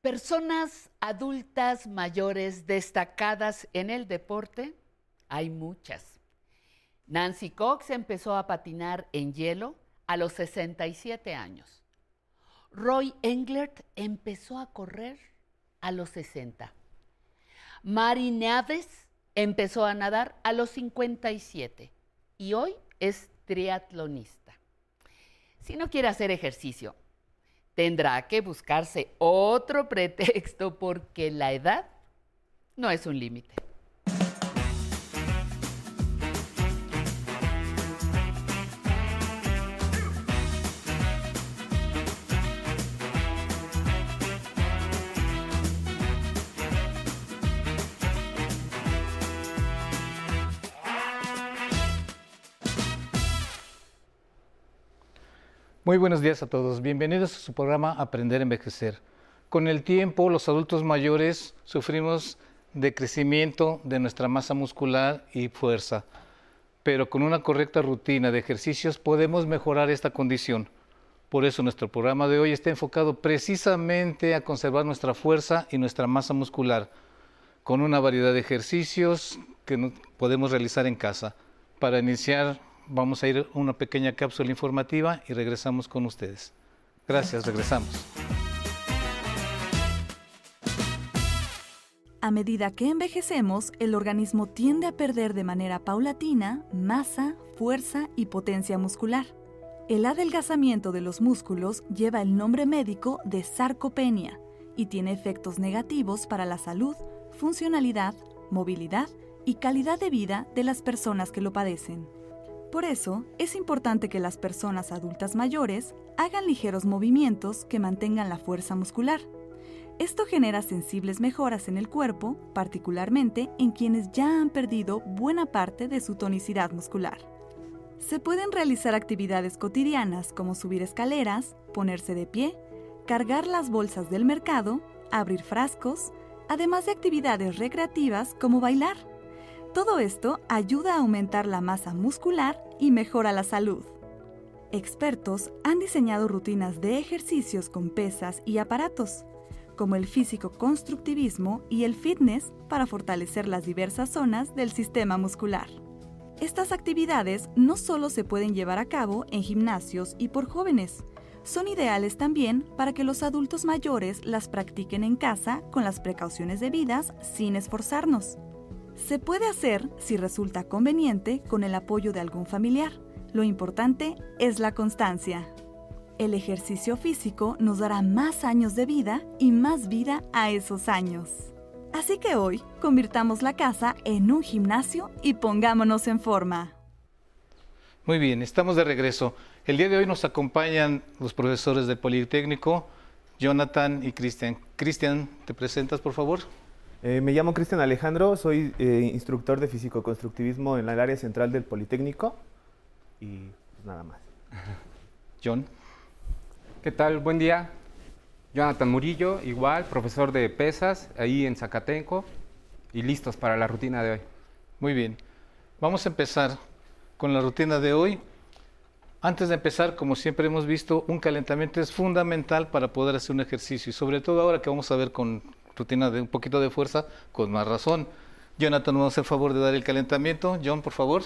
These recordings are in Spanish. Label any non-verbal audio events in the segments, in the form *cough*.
Personas adultas mayores destacadas en el deporte, hay muchas. Nancy Cox empezó a patinar en hielo a los 67 años. Roy Englert empezó a correr a los 60. Mari Naves empezó a nadar a los 57 y hoy es triatlonista. Si no quiere hacer ejercicio, tendrá que buscarse otro *laughs* pretexto porque la edad no es un límite. Muy buenos días a todos. Bienvenidos a su programa Aprender a Envejecer. Con el tiempo, los adultos mayores sufrimos de crecimiento de nuestra masa muscular y fuerza, pero con una correcta rutina de ejercicios podemos mejorar esta condición. Por eso nuestro programa de hoy está enfocado precisamente a conservar nuestra fuerza y nuestra masa muscular, con una variedad de ejercicios que podemos realizar en casa. Para iniciar vamos a ir a una pequeña cápsula informativa y regresamos con ustedes. Gracias, regresamos. A medida que envejecemos, el organismo tiende a perder de manera paulatina masa, fuerza y potencia muscular. El adelgazamiento de los músculos lleva el nombre médico de sarcopenia y tiene efectos negativos para la salud, funcionalidad, movilidad y calidad de vida de las personas que lo padecen. Por eso, es importante que las personas adultas mayores hagan ligeros movimientos que mantengan la fuerza muscular. Esto genera sensibles mejoras en el cuerpo, particularmente en quienes ya han perdido buena parte de su tonicidad muscular. Se pueden realizar actividades cotidianas como subir escaleras, ponerse de pie, cargar las bolsas del mercado, abrir frascos, además de actividades recreativas como bailar. Todo esto ayuda a aumentar la masa muscular y mejora la salud. Expertos han diseñado rutinas de ejercicios con pesas y aparatos, como el físico constructivismo y el fitness para fortalecer las diversas zonas del sistema muscular. Estas actividades no solo se pueden llevar a cabo en gimnasios y por jóvenes, son ideales también para que los adultos mayores las practiquen en casa con las precauciones debidas sin esforzarnos. Se puede hacer, si resulta conveniente, con el apoyo de algún familiar. Lo importante es la constancia. El ejercicio físico nos dará más años de vida y más vida a esos años. Así que hoy convirtamos la casa en un gimnasio y pongámonos en forma. Muy bien, estamos de regreso. El día de hoy nos acompañan los profesores del Politécnico, Jonathan y Cristian. Cristian, ¿te presentas por favor? Eh, me llamo Cristian Alejandro, soy eh, instructor de físico-constructivismo en el área central del Politécnico y pues nada más. *laughs* John. ¿Qué tal? Buen día. Jonathan Murillo, igual, profesor de pesas ahí en Zacatenco y listos para la rutina de hoy. Muy bien. Vamos a empezar con la rutina de hoy. Antes de empezar, como siempre hemos visto, un calentamiento es fundamental para poder hacer un ejercicio y sobre todo ahora que vamos a ver con rutina de un poquito de fuerza, con más razón. Jonathan, ¿nos hace el favor de dar el calentamiento? John, por favor.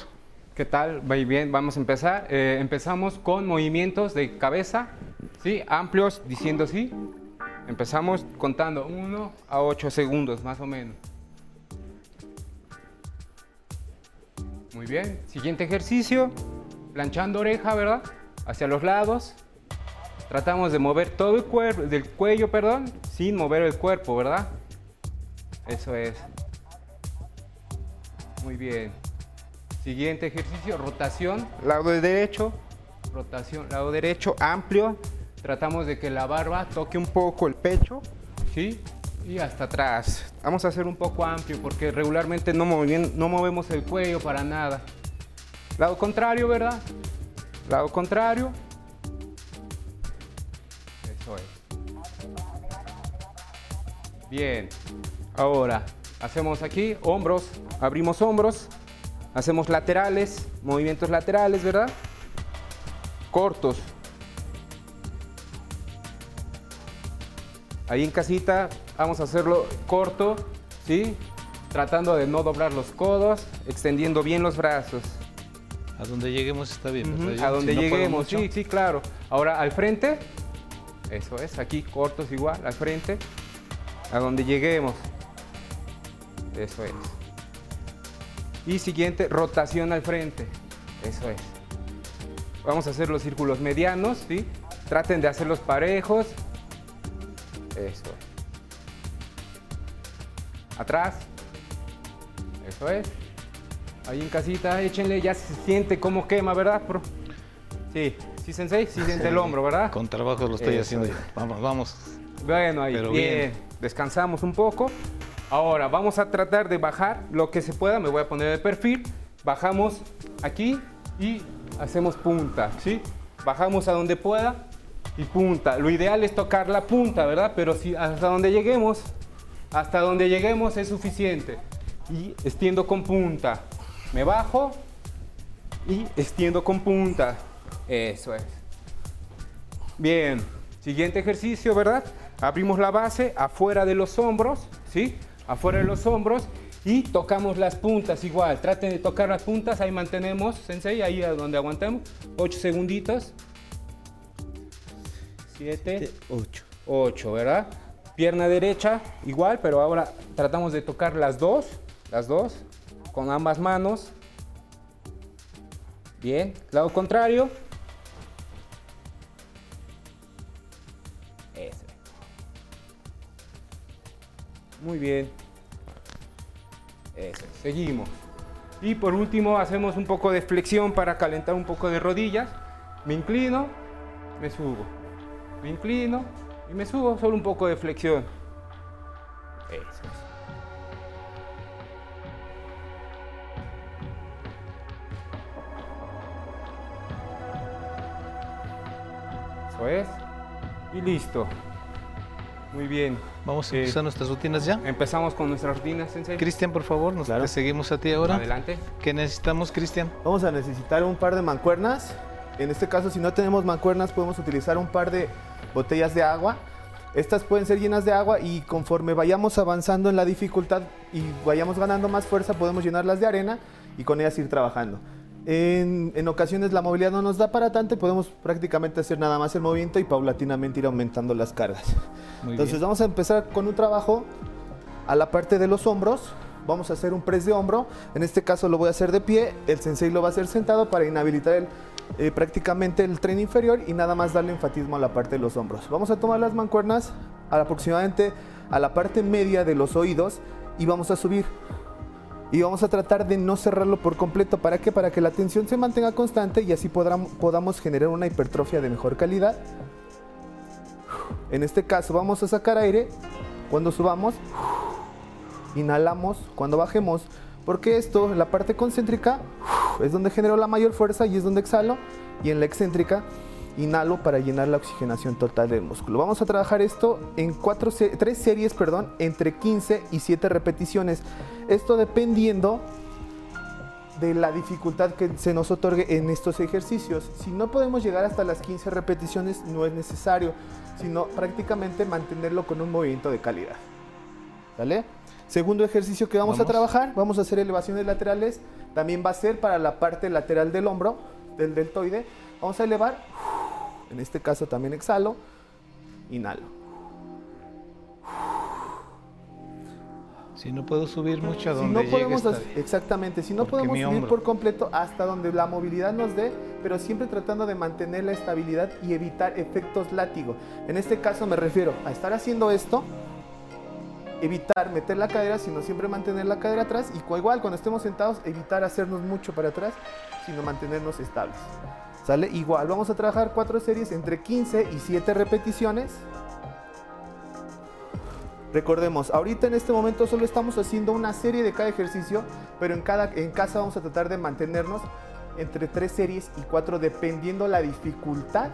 ¿Qué tal? Muy bien, vamos a empezar. Eh, empezamos con movimientos de cabeza, ¿sí? Amplios, diciendo así. Empezamos contando 1 a 8 segundos, más o menos. Muy bien. Siguiente ejercicio. Planchando oreja, ¿verdad? Hacia los lados. Tratamos de mover todo el cuerpo, del cuello, perdón, sin mover el cuerpo, ¿verdad? Eso es. Muy bien. Siguiente ejercicio, rotación, lado derecho, rotación, lado derecho, amplio. Tratamos de que la barba toque un poco el pecho, ¿sí? Y hasta atrás. Vamos a hacer un poco amplio porque regularmente no, no movemos el cuello para nada. Lado contrario, ¿verdad? Lado contrario, Bien. Ahora, hacemos aquí hombros, abrimos hombros, hacemos laterales, movimientos laterales, ¿verdad? Cortos. ahí en casita vamos a hacerlo corto, ¿sí? Tratando de no doblar los codos, extendiendo bien los brazos. A donde lleguemos está bien. A donde lleguemos, sí, sí, claro. Ahora al frente, eso es, aquí cortos igual, al frente, a donde lleguemos. Eso es. Y siguiente, rotación al frente. Eso es. Vamos a hacer los círculos medianos, ¿sí? Traten de hacerlos parejos. Eso es. Atrás. Eso es. Ahí en casita, échenle, ya se siente cómo quema, ¿verdad? Sí, sí, sensei, sí siente el hombro, ¿verdad? Con trabajo lo estoy haciendo. Vamos, vamos. Bueno, ahí, bien. Descansamos un poco. Ahora, vamos a tratar de bajar lo que se pueda. Me voy a poner de perfil. Bajamos aquí y hacemos punta, ¿sí? Bajamos a donde pueda y punta. Lo ideal es tocar la punta, ¿verdad? Pero si hasta donde lleguemos, hasta donde lleguemos es suficiente. Y extiendo con punta. Me bajo y extiendo con punta. Eso es. Bien, siguiente ejercicio, ¿verdad? Abrimos la base afuera de los hombros, ¿sí? Afuera de los hombros y tocamos las puntas igual. Traten de tocar las puntas, ahí mantenemos, sensei, ahí a donde aguantemos. 8 segunditos. 7, 8. 8, ¿verdad? Pierna derecha igual, pero ahora tratamos de tocar las dos, las dos, con ambas manos. Bien, lado contrario. Muy bien. Eso, seguimos. Y por último hacemos un poco de flexión para calentar un poco de rodillas. Me inclino, me subo. Me inclino y me subo, solo un poco de flexión. Eso Eso es. Y listo. Muy bien. Vamos a empezar nuestras rutinas ya. Empezamos con nuestras rutinas, Sensei. Cristian, por favor, nos te seguimos a ti ahora. Adelante. ¿Qué necesitamos, Cristian? Vamos a necesitar un par de mancuernas. En este caso, si no tenemos mancuernas, podemos utilizar un par de botellas de agua. Estas pueden ser llenas de agua y conforme vayamos avanzando en la dificultad y vayamos ganando más fuerza, podemos llenarlas de arena y con ellas ir trabajando. En, ocasiones la movilidad no nos da para tanto y podemos prácticamente hacer nada más el movimiento y paulatinamente ir aumentando las cargas. Entonces vamos a empezar con un trabajo a la parte de los hombros. Vamos a hacer un press de hombro. En este caso lo voy a hacer de pie. El sensei lo va a hacer sentado para inhabilitar el, eh, prácticamente el tren inferior y nada más darle enfatismo a la parte de los hombros. Vamos a tomar las mancuernas aproximadamente a la parte media de los oídos y vamos a subir y vamos a tratar de no cerrarlo por completo. ¿Para qué? Para que la tensión se mantenga constante y así podamos generar una hipertrofia de mejor calidad. En este caso vamos a sacar aire cuando subamos, inhalamos cuando bajemos, porque esto, la parte concéntrica, es donde genero la mayor fuerza y es donde exhalo, y en la excéntrica inhalo para llenar la oxigenación total del músculo. Vamos a trabajar esto en cuatro, tres series, perdón, entre 15 y 7 repeticiones. Esto dependiendo de la dificultad que se nos otorgue en estos ejercicios. Si no podemos llegar hasta las 15 repeticiones, no es necesario, sino prácticamente mantenerlo con un movimiento de calidad. ¿Vale? Segundo ejercicio que vamos, vamos, a trabajar, vamos a hacer elevaciones laterales. También va a ser para la parte lateral del hombro, del deltoide. Vamos a elevar. En este caso también exhalo. Inhalo. Si no puedo subir mucho a donde si no podemos, Exactamente, si no podemos subir por completo hasta donde la movilidad nos dé, pero siempre tratando de mantener la estabilidad y evitar efectos látigo. En este caso me refiero a estar haciendo esto, evitar meter la cadera, sino siempre mantener la cadera atrás y igual cuando estemos sentados evitar hacernos mucho para atrás, sino mantenernos estables. ¿Sale? Igual, vamos a trabajar cuatro series entre 15 y 7 repeticiones. Recordemos, ahorita en este momento solo estamos haciendo una serie de cada ejercicio, pero en, cada, en casa vamos a tratar de mantenernos entre tres series y cuatro dependiendo la dificultad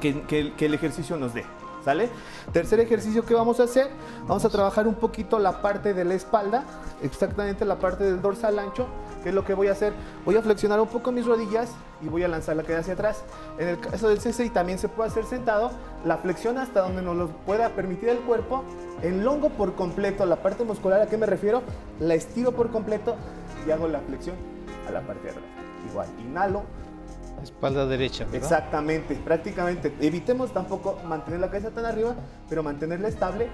que, el ejercicio nos dé. ¿Sale? Tercer ejercicio que vamos a hacer, vamos a trabajar un poquito la parte de la espalda, exactamente la parte del dorsal ancho. ¿Qué es lo que voy a hacer? Voy a flexionar un poco mis rodillas y voy a lanzar la cadera hacia atrás. En el caso del CCI también se puede hacer sentado, la flexión hasta donde nos lo pueda permitir el cuerpo, el longo por completo, la parte muscular, ¿a qué me refiero? La estiro por completo y hago la flexión a la parte de atrás. Igual, inhalo, Espalda derecha. Exactamente, prácticamente. Evitemos tampoco mantener la cabeza tan arriba, pero mantenerla estable.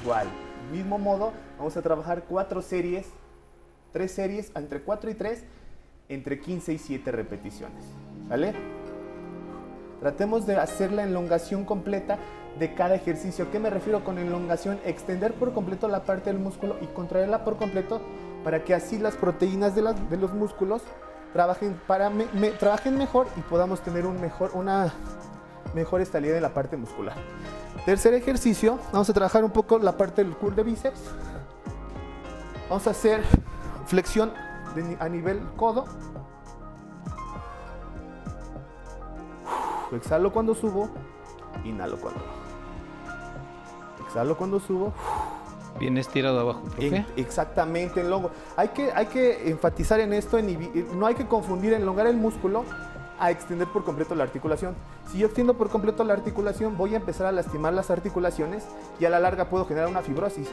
Igual, mismo modo, vamos a trabajar cuatro series, tres series, entre 4 y 3, entre 15 y 7 repeticiones. ¿Vale? Tratemos de hacer la elongación completa de cada ejercicio. ¿A qué me refiero con elongación? Extender por completo la parte del músculo y contraerla por completo para que así las proteínas de, los músculos trabajen, para trabajen mejor y podamos tener un mejor, una mejor estabilidad en la parte muscular. Tercer ejercicio, vamos a trabajar un poco la parte del curl de bíceps. Vamos a hacer flexión a nivel codo. Exhalo cuando subo, inhalo cuando. Exhalo cuando subo, Bien estirado abajo, profe. en- exactamente, el longo. Hay que, hay que enfatizar en esto, en no hay que confundir elongar el músculo a extender por completo la articulación. Si yo extiendo por completo la articulación, voy a empezar a lastimar las articulaciones y a la larga puedo generar una fibrosis.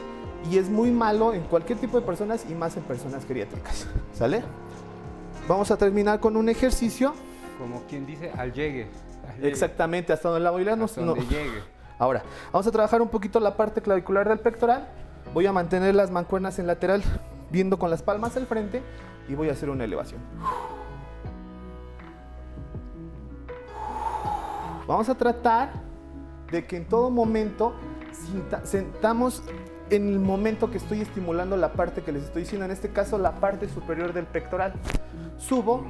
Y es muy malo en cualquier tipo de personas y más en personas geriátricas. ¿Sale? Vamos a terminar con un ejercicio. Como quien dice, al llegue. al llegue, Exactamente, hasta donde la movilidad hasta no- donde no, llegue. Ahora, vamos a trabajar un poquito la parte clavicular del pectoral. Voy a mantener las mancuernas en lateral, viendo con las palmas al frente y voy a hacer una elevación. Vamos a tratar de que en todo momento sentamos en el momento que estoy estimulando la parte que les estoy diciendo, en este caso la parte superior del pectoral. Subo,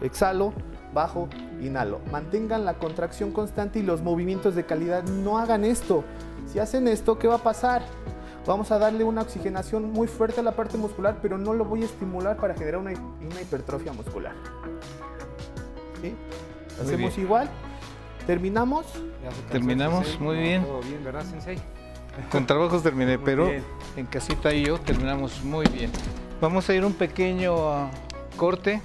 exhalo, bajo, inhalo. Mantengan la contracción constante y los movimientos de calidad. No hagan esto. Si hacen esto, ¿qué va a pasar? Vamos a darle una oxigenación muy fuerte a la parte muscular, pero no lo voy a estimular para generar una, una hipertrofia muscular. ¿Sí? Hacemos bien. igual. Terminamos. Terminamos, Sensei. muy No, bien. Todo bien, ¿verdad, Sensei? Con trabajos terminé, Muy pero bien. en casita y yo terminamos muy bien. Vamos a ir un pequeño ah, corte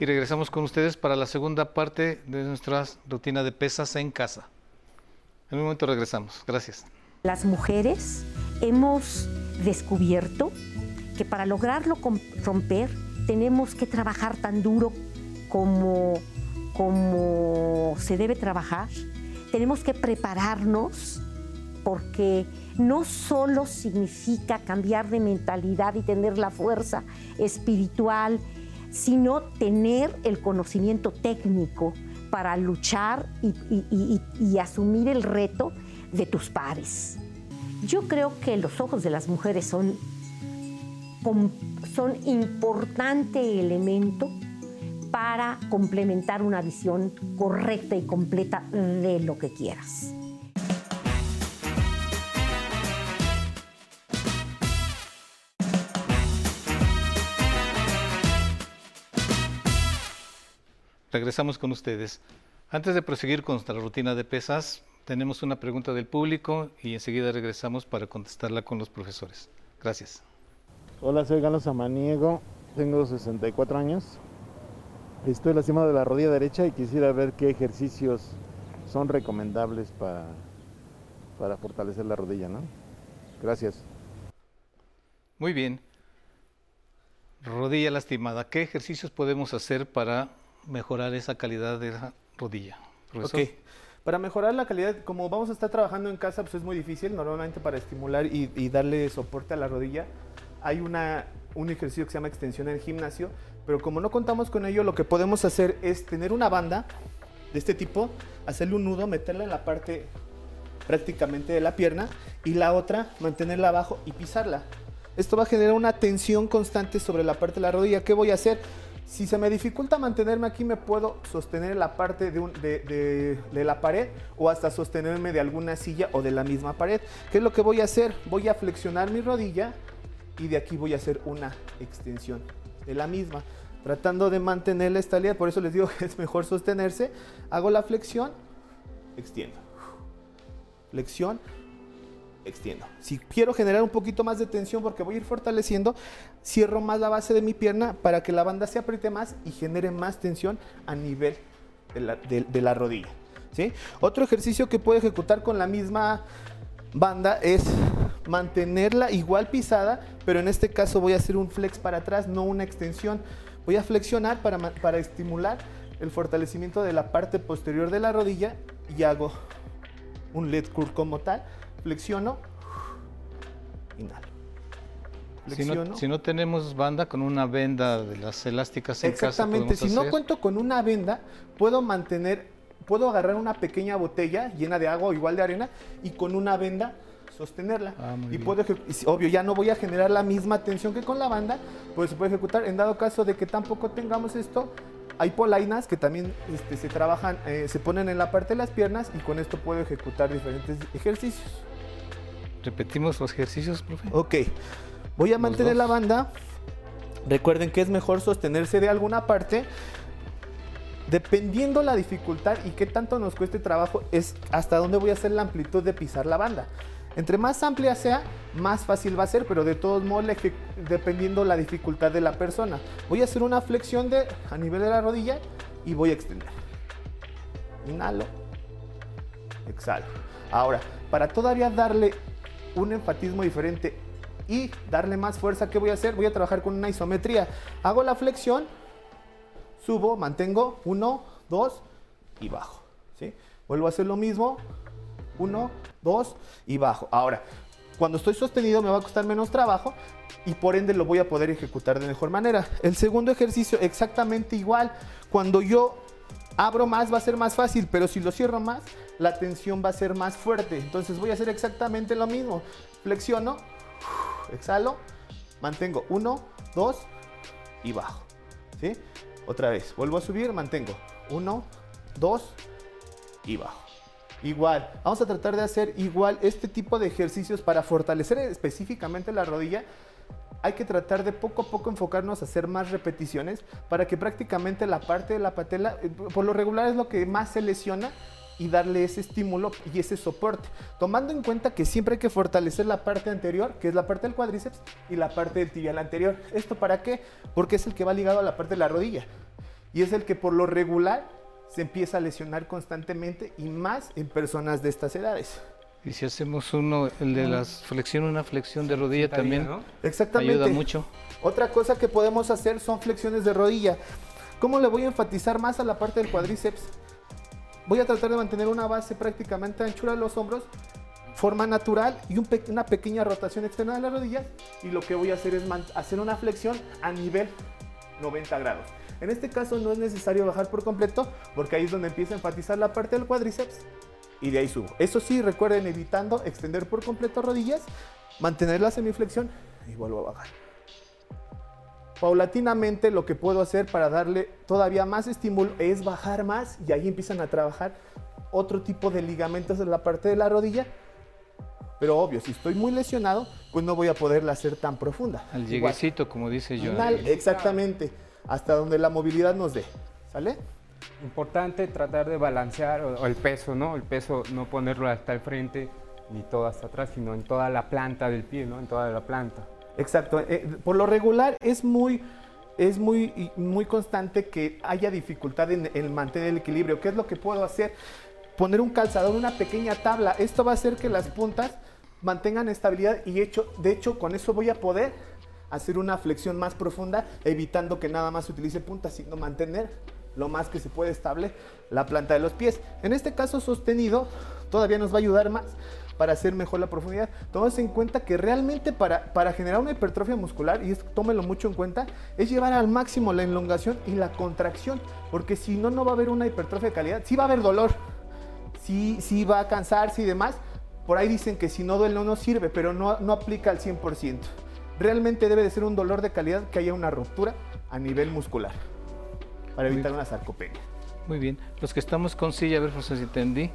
y regresamos con ustedes para la segunda parte de nuestra rutina de pesas en casa. En un momento regresamos. Gracias. Las mujeres hemos descubierto que para lograrlo romper tenemos que trabajar tan duro como, como se debe trabajar. Tenemos que prepararnos porque no solo significa cambiar de mentalidad y tener la fuerza espiritual, sino tener el conocimiento técnico para luchar y, asumir el reto de tus pares. Yo creo que los ojos de las mujeres son, son importante elemento para complementar una visión correcta y completa de lo que quieras. Regresamos con ustedes. Antes de proseguir con nuestra rutina de pesas, tenemos una pregunta del público y enseguida regresamos para contestarla con los profesores. Gracias. Hola, soy Galo Samaniego, tengo 64 años. Estoy lastimado de la rodilla derecha y quisiera ver qué ejercicios son recomendables para, para fortalecer la rodilla, ¿no? Gracias. Muy bien. Rodilla lastimada. ¿Qué ejercicios podemos hacer para mejorar esa calidad de la rodilla? Profesor. Ok. Para mejorar la calidad, como vamos a estar trabajando en casa, pues es muy difícil. Normalmente para estimular y, y darle soporte a la rodilla, hay una, un ejercicio que se llama extensión en el gimnasio. Pero como no contamos con ello, lo que podemos hacer es tener una banda de este tipo, hacerle un nudo, meterla en la parte prácticamente de la pierna y la otra mantenerla abajo y pisarla. Esto va a generar una tensión constante sobre la parte de la rodilla. ¿Qué voy a hacer? Si se me dificulta mantenerme aquí, me puedo sostener en la parte de, la pared o hasta sostenerme de alguna silla o de la misma pared. ¿Qué es lo que voy a hacer? Voy a flexionar mi rodilla y de aquí voy a hacer una extensión de la misma. tratando de mantener la estabilidad, por eso les digo *laughs* que es mejor sostenerse. Hago la flexión, extiendo. Flexión, extiendo. Si quiero generar un poquito más de tensión porque voy a ir fortaleciendo, cierro más la base de mi pierna para que la banda se apriete más y genere más tensión a nivel de la, rodilla. ¿sí? Otro ejercicio que puedo ejecutar con la misma banda es mantenerla igual pisada, pero en este caso voy a hacer un flex para atrás, no una extensión. Voy a flexionar para, para estimular el fortalecimiento de la parte posterior de la rodilla y hago un lead curl como tal. Flexiono, inhalo. Si no, tenemos banda con una venda de las elásticas en Exactamente, si no cuento con una venda, puedo mantener, puedo agarrar una pequeña botella llena de agua o igual de arena y con una venda sostenerla. Ah, y puedo, obvio, ya no voy a generar la misma tensión que con la banda, pues se puede ejecutar. En dado caso de que tampoco tengamos esto, hay polainas que también este, se trabajan, eh, se ponen en la parte de las piernas y con esto puedo ejecutar diferentes ejercicios. Repetimos los ejercicios, profe. Ok, voy a mantener la banda. Recuerden que es mejor sostenerse de alguna parte. Dependiendo la dificultad y qué tanto nos cueste trabajo, es hasta dónde voy a hacer la amplitud de pisar la banda. Entre más amplia sea, más fácil va a ser, pero de todos modos dependiendo la dificultad de la persona. Voy a hacer una flexión de, a nivel de la rodilla y voy a extender. Inhalo, exhalo. Ahora, para todavía darle un enfatismo diferente y darle más fuerza, ¿qué voy a hacer? Voy a trabajar con una isometría. Hago la flexión, subo, mantengo, uno, dos y bajo. ¿sí? Vuelvo a hacer lo mismo, uno, dos y bajo. Ahora, cuando estoy sostenido me va a costar menos trabajo y por ende lo voy a poder ejecutar de mejor manera. El segundo ejercicio exactamente igual. Cuando yo abro más va a ser más fácil, pero si lo cierro más, la tensión va a ser más fuerte. Entonces voy a hacer exactamente lo mismo. Flexiono, exhalo, mantengo uno, dos y bajo. ¿Sí? Otra vez, vuelvo a subir, mantengo uno, dos y bajo. Igual, vamos a tratar de hacer igual este tipo de ejercicios para fortalecer específicamente la rodilla. Hay que tratar de poco a poco enfocarnos a hacer más repeticiones para que prácticamente la parte de la patela, eh, por lo regular es lo que más se lesiona y darle ese estímulo y ese soporte. Tomando en cuenta que siempre hay que fortalecer la parte anterior, que es la parte del cuádriceps, y la parte del tibial anterior. ¿Esto para qué? Porque es el que va ligado a la parte de la rodilla. Y es el que por lo regular se empieza a lesionar constantemente y más en personas de estas edades. Y si hacemos uno, el de la flexión, una flexión de rodilla también, Exactamente. ayuda mucho. Otra cosa que podemos hacer son flexiones de rodilla. ¿Cómo le voy a enfatizar más a la parte del cuádriceps? Voy a tratar de mantener una base prácticamente anchura de los hombros, forma natural y una pequeña rotación externa de las rodillas. Y lo que voy a hacer es hacer una flexión a nivel 90 grados. En este caso no es necesario bajar por completo porque ahí es donde empieza a enfatizar la parte del cuádriceps y de ahí subo. Eso sí, recuerden evitando extender por completo rodillas, mantener la semiflexión y vuelvo a bajar. Paulatinamente lo que puedo hacer para darle todavía más estímulo es bajar más y ahí empiezan a trabajar otro tipo de ligamentos en la parte de la rodilla. Pero obvio, si estoy muy lesionado, pues no voy a poderla hacer tan profunda. Al lleguecito, como dice yo. Exactamente hasta donde la movilidad nos dé. ¿Sale? Importante tratar de balancear el peso, ¿no? El peso no ponerlo hasta el frente ni todo hasta atrás, sino en toda la planta del pie, ¿no? En toda la planta. Exacto. Eh, por lo regular es muy es muy, muy constante que haya dificultad en, en, mantener el equilibrio. ¿Qué es lo que puedo hacer? Poner un calzador, una pequeña tabla. Esto va a hacer que las puntas mantengan estabilidad y hecho, de hecho con eso voy a poder hacer una flexión más profunda, evitando que nada más se utilice punta, sino mantener lo más que se puede estable la planta de los pies. En este caso sostenido todavía nos va a ayudar más para hacer mejor la profundidad. Tomemos en cuenta que realmente para, para generar una hipertrofia muscular, y esto tómelo mucho en cuenta, es llevar al máximo la elongación y la contracción, porque si no, no va a haber una hipertrofia de calidad. Sí va a haber dolor, sí, sí va a cansarse y demás. Por ahí dicen que si no duele no sirve, pero no, no aplica al 100% realmente debe de ser un dolor de calidad que haya una ruptura a nivel muscular para evitar una sarcopenia. Muy bien. Los que estamos con silla, a ver, si entendí.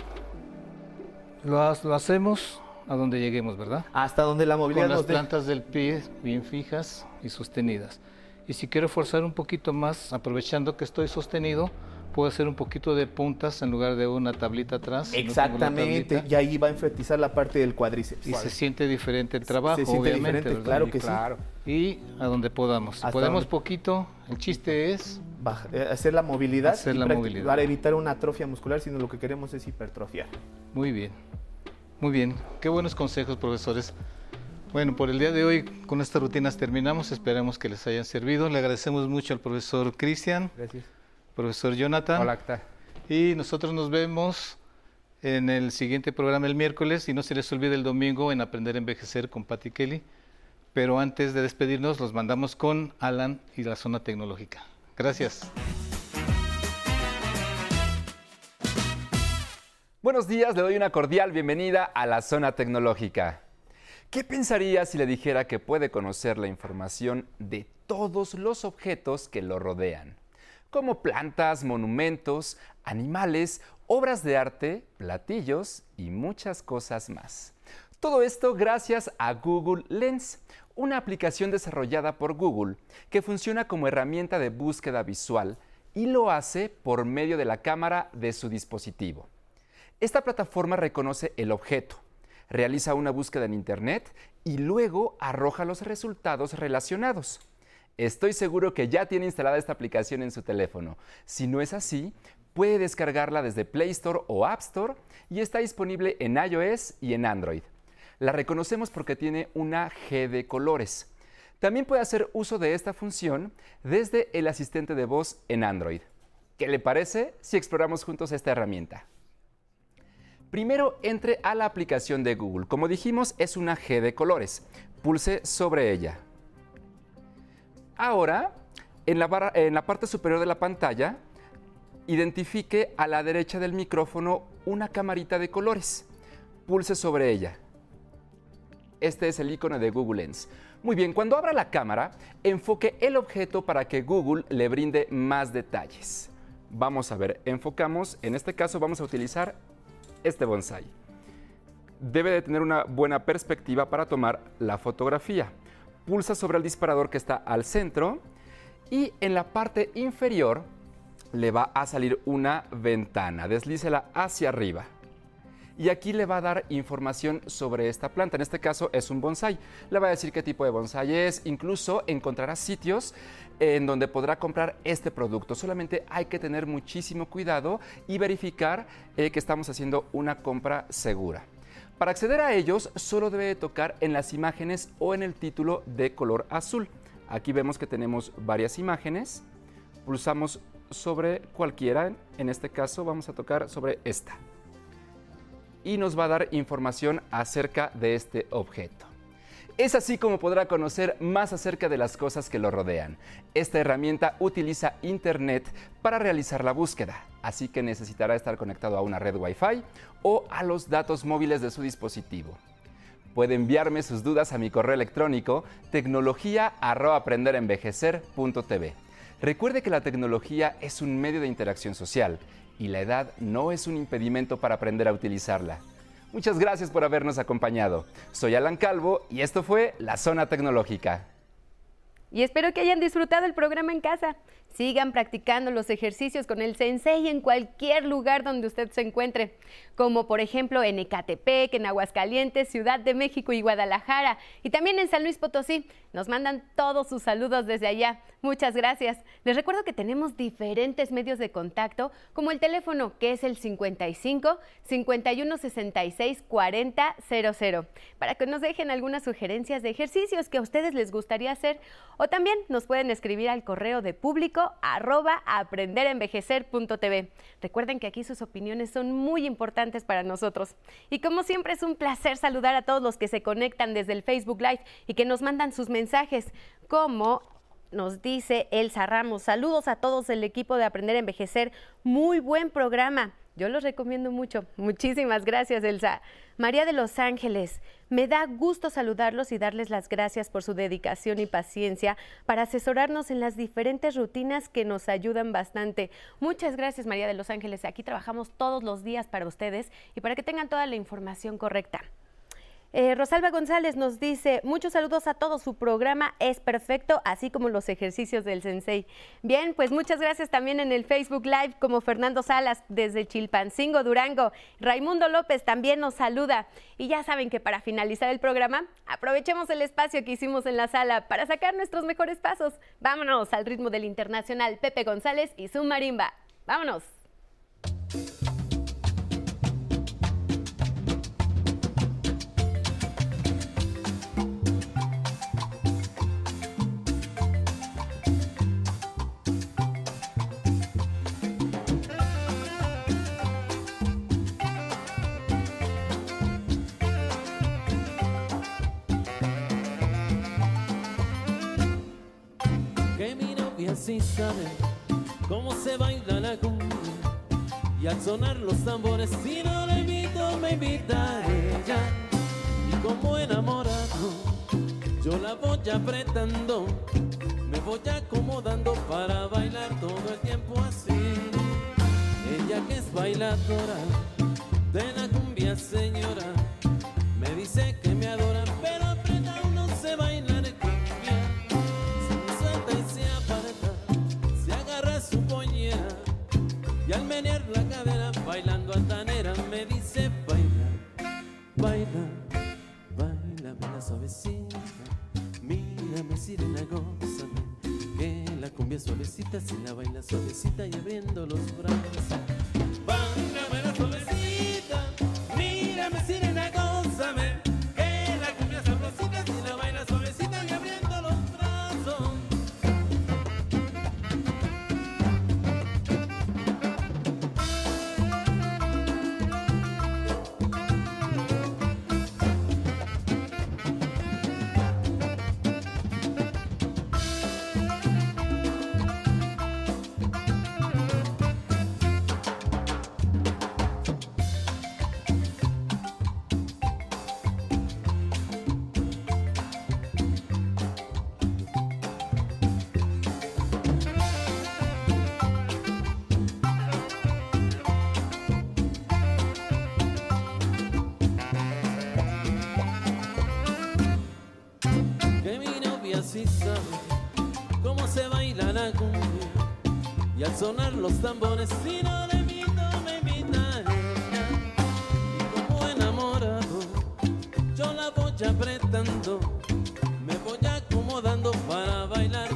Lo, hacemos a donde lleguemos, ¿verdad? Hasta donde la movilidad Con las plantas del pie bien fijas y sostenidas. Y si quiero forzar un poquito más, aprovechando que estoy sostenido, puedo hacer un poquito de puntas en lugar de una tablita atrás. Exactamente, y ahí va a enfatizar la parte del cuadríceps. Y se siente diferente el trabajo, se siente obviamente. Claro que sí. Y a donde podamos. Si podemos poquito, el chiste es... Eh, hacer la movilidad. Hacer la movilidad. Para evitar una atrofia muscular, sino lo que queremos es hipertrofiar. Muy bien, muy bien. Qué buenos consejos, profesores. Bueno, por el día de hoy con estas rutinas terminamos. Esperamos que les hayan servido. Le agradecemos mucho al profesor Cristian. Gracias profesor Jonathan. Hola, ¿qué Y nosotros nos vemos en el siguiente programa el miércoles y no se les olvide el domingo en Aprender a Envejecer con Patty Kelly. Pero antes de despedirnos, los mandamos con Alan y la zona tecnológica. Gracias. Buenos días, le doy una cordial bienvenida a la zona tecnológica. ¿Qué pensaría si le dijera que puede conocer la información de todos los objetos que lo rodean? como plantas, monumentos, animales, obras de arte, platillos y muchas cosas más. Todo esto gracias a Google Lens, una aplicación desarrollada por Google que funciona como herramienta de búsqueda visual y lo hace por medio de la cámara de su dispositivo. Esta plataforma reconoce el objeto, realiza una búsqueda en Internet y luego arroja los resultados relacionados. Estoy seguro que ya tiene instalada esta aplicación en su teléfono. Si no es así, puede descargarla desde Play Store o App Store y está disponible en iOS y en Android. La reconocemos porque tiene una G de colores. También puede hacer uso de esta función desde el asistente de voz en Android. ¿Qué le parece si exploramos juntos esta herramienta? Primero entre a la aplicación de Google. Como dijimos, es una G de colores. Pulse sobre ella. Ahora, en la, en la parte superior de la pantalla, identifique a la derecha del micrófono una camarita de colores. Pulse sobre ella. Este es el icono de Google Lens. Muy bien, cuando abra la cámara, enfoque el objeto para que Google le brinde más detalles. Vamos a ver, enfocamos, en este caso vamos a utilizar este bonsai. Debe de tener una buena perspectiva para tomar la fotografía pulsa sobre el disparador que está al centro y en la parte inferior le va a salir una ventana. Deslícela hacia arriba. Y aquí le va a dar información sobre esta planta. En este caso es un bonsai. Le va a decir qué tipo de bonsai es. Incluso encontrará sitios en donde podrá comprar este producto. Solamente hay que tener muchísimo cuidado y verificar eh, que estamos haciendo una compra segura. Para acceder a ellos, solo debe tocar en las imágenes o en el título de color azul. Aquí vemos que tenemos varias imágenes. Pulsamos sobre cualquiera, en este caso vamos a tocar sobre esta. Y nos va a dar información acerca de este objeto. Es así como podrá conocer más acerca de las cosas que lo rodean. Esta herramienta utiliza Internet para realizar la búsqueda, así que necesitará estar conectado a una red Wi-Fi o a los datos móviles de su dispositivo. Puede enviarme sus dudas a mi correo electrónico tecnología@aprenderenvejecer.tv. Recuerde que la tecnología es un medio de interacción social y la edad no es un impedimento para aprender a utilizarla. Muchas gracias por habernos acompañado. Soy Alan Calvo y esto fue La Zona Tecnológica. Y espero que hayan disfrutado el programa en casa. Sigan practicando los ejercicios con el sensei en cualquier lugar donde usted se encuentre, como por ejemplo en Ecatepec, en Aguascalientes, Ciudad de México y Guadalajara, y también en San Luis Potosí. Nos mandan todos sus saludos desde allá. Muchas gracias. Les recuerdo que tenemos diferentes medios de contacto, como el teléfono que es el 55 51 66 40 00, para que nos dejen algunas sugerencias de ejercicios que a ustedes les gustaría hacer, o también nos pueden escribir al correo de público arroba aprenderenvejecer.tv. Recuerden que aquí sus opiniones son muy importantes para nosotros. Y como siempre es un placer saludar a todos los que se conectan desde el Facebook Live y que nos mandan sus mensajes, como nos dice Elsa Ramos. Saludos a todos el equipo de Aprender a Envejecer. Muy buen programa. Yo los recomiendo mucho. Muchísimas gracias, Elsa. María de Los Ángeles, me da gusto saludarlos y darles las gracias por su dedicación y paciencia para asesorarnos en las diferentes rutinas que nos ayudan bastante. Muchas gracias, María de Los Ángeles. Aquí trabajamos todos los días para ustedes y para que tengan toda la información correcta. Eh, Rosalba González nos dice, muchos saludos a todos, su programa es perfecto, así como los ejercicios del Sensei. Bien, pues muchas gracias también en el Facebook Live, como Fernando Salas desde Chilpancingo, Durango. Raimundo López también nos saluda. Y ya saben que para finalizar el programa, aprovechemos el espacio que hicimos en la sala para sacar nuestros mejores pasos. Vámonos al ritmo del internacional Pepe González y su marimba. Vámonos. Así sabe cómo se baila la cumbia. Y al sonar los tambores si no le invito me invita ella. Y como enamorado yo la voy apretando me voy acomodando para bailar todo el tiempo así. Ella que es bailadora de la cumbia señora me dice que sirena, gózame, que la cumbia suavecita, si la baila suavecita y abriendo los brazos. Sonar los tambores si no le invito me invita y como enamorado yo la voy apretando. Me voy acomodando para bailar